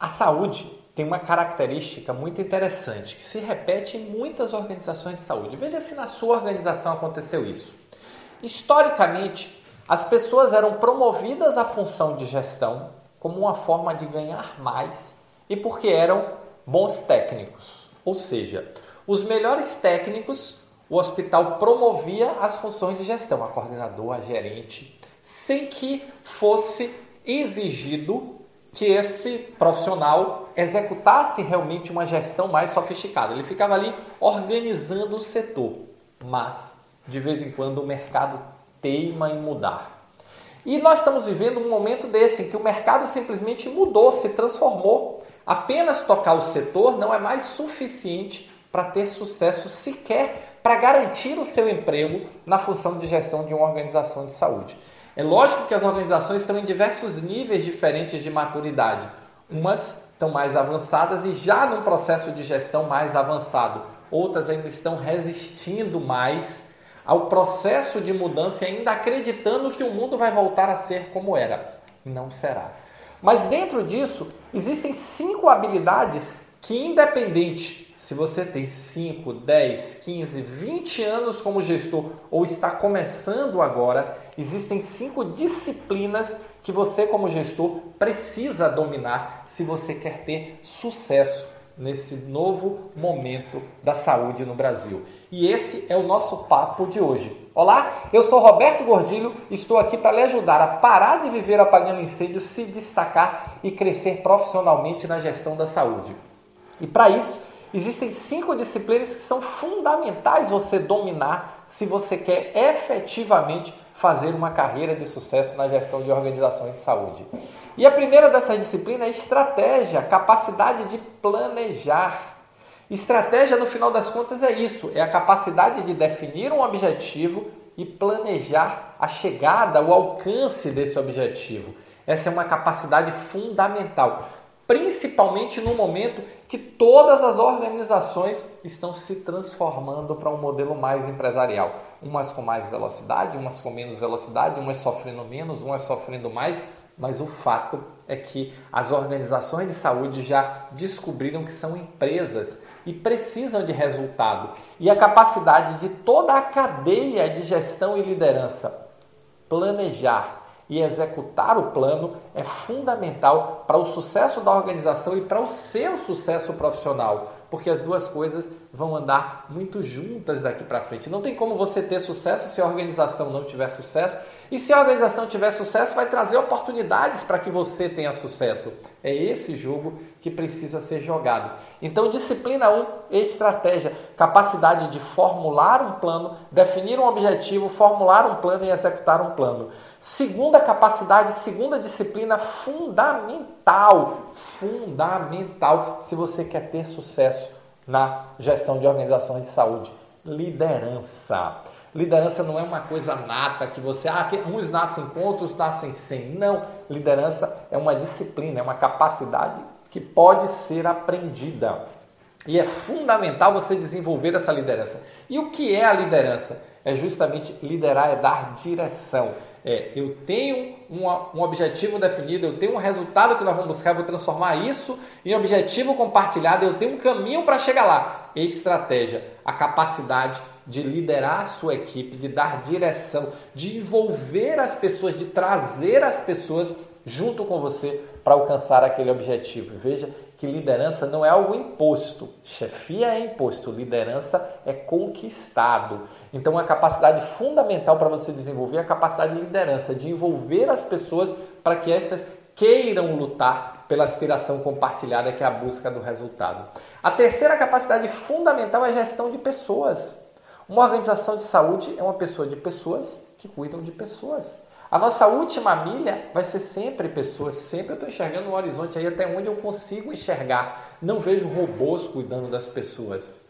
A saúde tem uma característica muito interessante que se repete em muitas organizações de saúde. Veja se na sua organização aconteceu isso. Historicamente, as pessoas eram promovidas à função de gestão como uma forma de ganhar mais e porque eram bons técnicos. Ou seja, os melhores técnicos, o hospital promovia as funções de gestão, a coordenador, a gerente, sem que fosse exigido que esse profissional executasse realmente uma gestão mais sofisticada. Ele ficava ali organizando o setor, mas de vez em quando o mercado teima em mudar. E nós estamos vivendo um momento desse em que o mercado simplesmente mudou, se transformou. Apenas tocar o setor não é mais suficiente para ter sucesso sequer para garantir o seu emprego na função de gestão de uma organização de saúde. É lógico que as organizações estão em diversos níveis diferentes de maturidade. Umas estão mais avançadas e já num processo de gestão mais avançado. Outras ainda estão resistindo mais ao processo de mudança e ainda acreditando que o mundo vai voltar a ser como era. Não será. Mas dentro disso, existem cinco habilidades que, independente se você tem 5, 10, 15, 20 anos como gestor ou está começando agora, existem cinco disciplinas que você, como gestor, precisa dominar se você quer ter sucesso nesse novo momento da saúde no Brasil. E esse é o nosso papo de hoje. Olá, eu sou Roberto Gordilho, estou aqui para lhe ajudar a parar de viver apagando incêndios, se destacar e crescer profissionalmente na gestão da saúde. E para isso, Existem cinco disciplinas que são fundamentais você dominar se você quer efetivamente fazer uma carreira de sucesso na gestão de organizações de saúde. E a primeira dessas disciplinas é estratégia, capacidade de planejar. Estratégia, no final das contas, é isso: é a capacidade de definir um objetivo e planejar a chegada, o alcance desse objetivo. Essa é uma capacidade fundamental principalmente no momento que todas as organizações estão se transformando para um modelo mais empresarial. Umas com mais velocidade, umas com menos velocidade, umas sofrendo menos, umas sofrendo mais, mas o fato é que as organizações de saúde já descobriram que são empresas e precisam de resultado. E a capacidade de toda a cadeia de gestão e liderança planejar, e executar o plano é fundamental para o sucesso da organização e para o seu sucesso profissional, porque as duas coisas vão andar muito juntas daqui para frente. Não tem como você ter sucesso se a organização não tiver sucesso, e se a organização tiver sucesso, vai trazer oportunidades para que você tenha sucesso. É esse jogo que precisa ser jogado. Então, disciplina 1, estratégia, capacidade de formular um plano, definir um objetivo, formular um plano e executar um plano. Segunda capacidade, segunda disciplina fundamental, fundamental se você quer ter sucesso na gestão de organizações de saúde, liderança. Liderança não é uma coisa nata que você, ah, uns nascem com, outros nascem sem. Não, liderança é uma disciplina, é uma capacidade que pode ser aprendida. E é fundamental você desenvolver essa liderança. E o que é a liderança? É justamente liderar, é dar direção. É, eu tenho uma, um objetivo definido, eu tenho um resultado que nós vamos buscar, vou transformar isso em objetivo compartilhado, eu tenho um caminho para chegar lá. Estratégia, a capacidade de liderar a sua equipe, de dar direção, de envolver as pessoas, de trazer as pessoas junto com você para alcançar aquele objetivo. Veja que liderança não é algo imposto. Chefia é imposto, liderança é conquistado. Então, a capacidade fundamental para você desenvolver é a capacidade de liderança, de envolver as pessoas para que estas queiram lutar pela aspiração compartilhada, que é a busca do resultado. A terceira capacidade fundamental é a gestão de pessoas. Uma organização de saúde é uma pessoa de pessoas que cuidam de pessoas. A nossa última milha vai ser sempre pessoas, sempre eu estou enxergando um horizonte aí até onde eu consigo enxergar. Não vejo robôs cuidando das pessoas.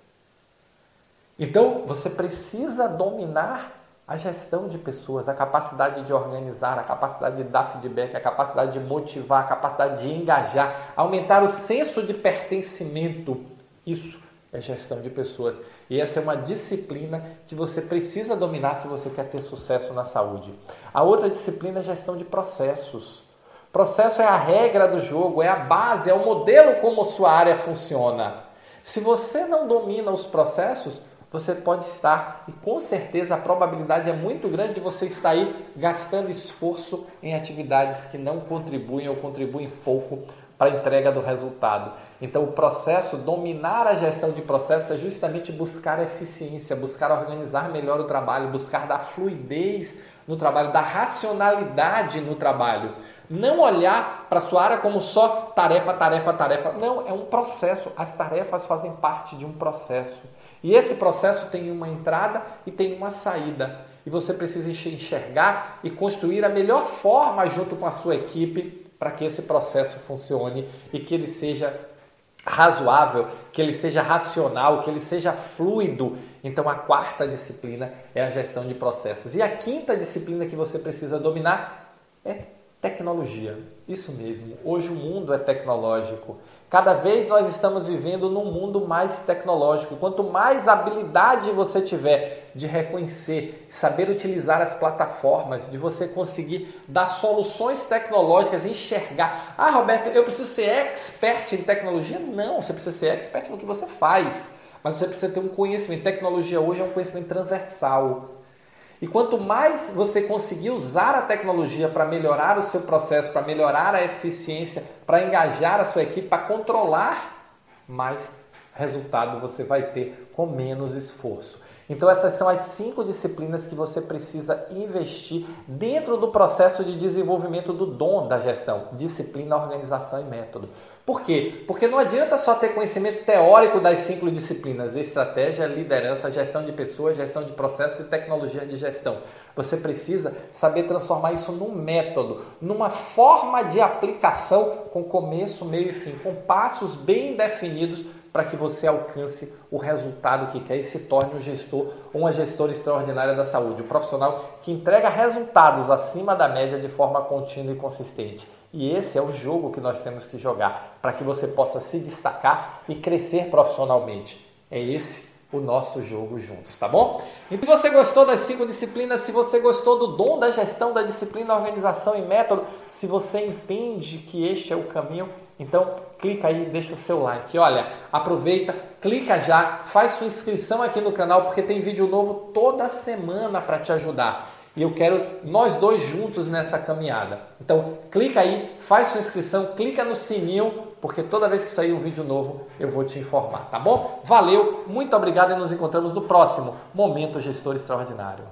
Então você precisa dominar a gestão de pessoas, a capacidade de organizar, a capacidade de dar feedback, a capacidade de motivar, a capacidade de engajar, aumentar o senso de pertencimento. Isso é gestão de pessoas. E essa é uma disciplina que você precisa dominar se você quer ter sucesso na saúde. A outra disciplina é gestão de processos. Processo é a regra do jogo, é a base, é o modelo como sua área funciona. Se você não domina os processos, você pode estar, e com certeza a probabilidade é muito grande de você estar aí gastando esforço em atividades que não contribuem ou contribuem pouco para a entrega do resultado. Então, o processo, dominar a gestão de processo é justamente buscar eficiência, buscar organizar melhor o trabalho, buscar dar fluidez no trabalho, dar racionalidade no trabalho. Não olhar para a sua área como só tarefa, tarefa, tarefa. Não, é um processo. As tarefas fazem parte de um processo. E esse processo tem uma entrada e tem uma saída. E você precisa enxergar e construir a melhor forma junto com a sua equipe para que esse processo funcione e que ele seja razoável, que ele seja racional, que ele seja fluido. Então a quarta disciplina é a gestão de processos. E a quinta disciplina que você precisa dominar é tecnologia. Isso mesmo. Hoje o mundo é tecnológico. Cada vez nós estamos vivendo num mundo mais tecnológico. Quanto mais habilidade você tiver de reconhecer, saber utilizar as plataformas, de você conseguir dar soluções tecnológicas, enxergar. Ah, Roberto, eu preciso ser expert em tecnologia? Não, você precisa ser expert no que você faz. Mas você precisa ter um conhecimento. Tecnologia hoje é um conhecimento transversal. E quanto mais você conseguir usar a tecnologia para melhorar o seu processo, para melhorar a eficiência, para engajar a sua equipe, para controlar, mais resultado você vai ter com menos esforço. Então, essas são as cinco disciplinas que você precisa investir dentro do processo de desenvolvimento do dom da gestão: disciplina, organização e método. Por quê? Porque não adianta só ter conhecimento teórico das cinco disciplinas: estratégia, liderança, gestão de pessoas, gestão de processos e tecnologia de gestão. Você precisa saber transformar isso num método, numa forma de aplicação com começo, meio e fim, com passos bem definidos para que você alcance o resultado que quer e se torne um gestor uma gestora extraordinária da saúde, um profissional que entrega resultados acima da média de forma contínua e consistente. E esse é o jogo que nós temos que jogar para que você possa se destacar e crescer profissionalmente. É esse o nosso jogo juntos, tá bom? E se você gostou das cinco disciplinas, se você gostou do dom da gestão da disciplina, organização e método, se você entende que este é o caminho, então clica aí, deixa o seu like. Olha, aproveita, clica já, faz sua inscrição aqui no canal porque tem vídeo novo toda semana para te ajudar. E eu quero nós dois juntos nessa caminhada. Então, clica aí, faz sua inscrição, clica no sininho, porque toda vez que sair um vídeo novo, eu vou te informar, tá bom? Valeu, muito obrigado e nos encontramos no próximo Momento Gestor Extraordinário.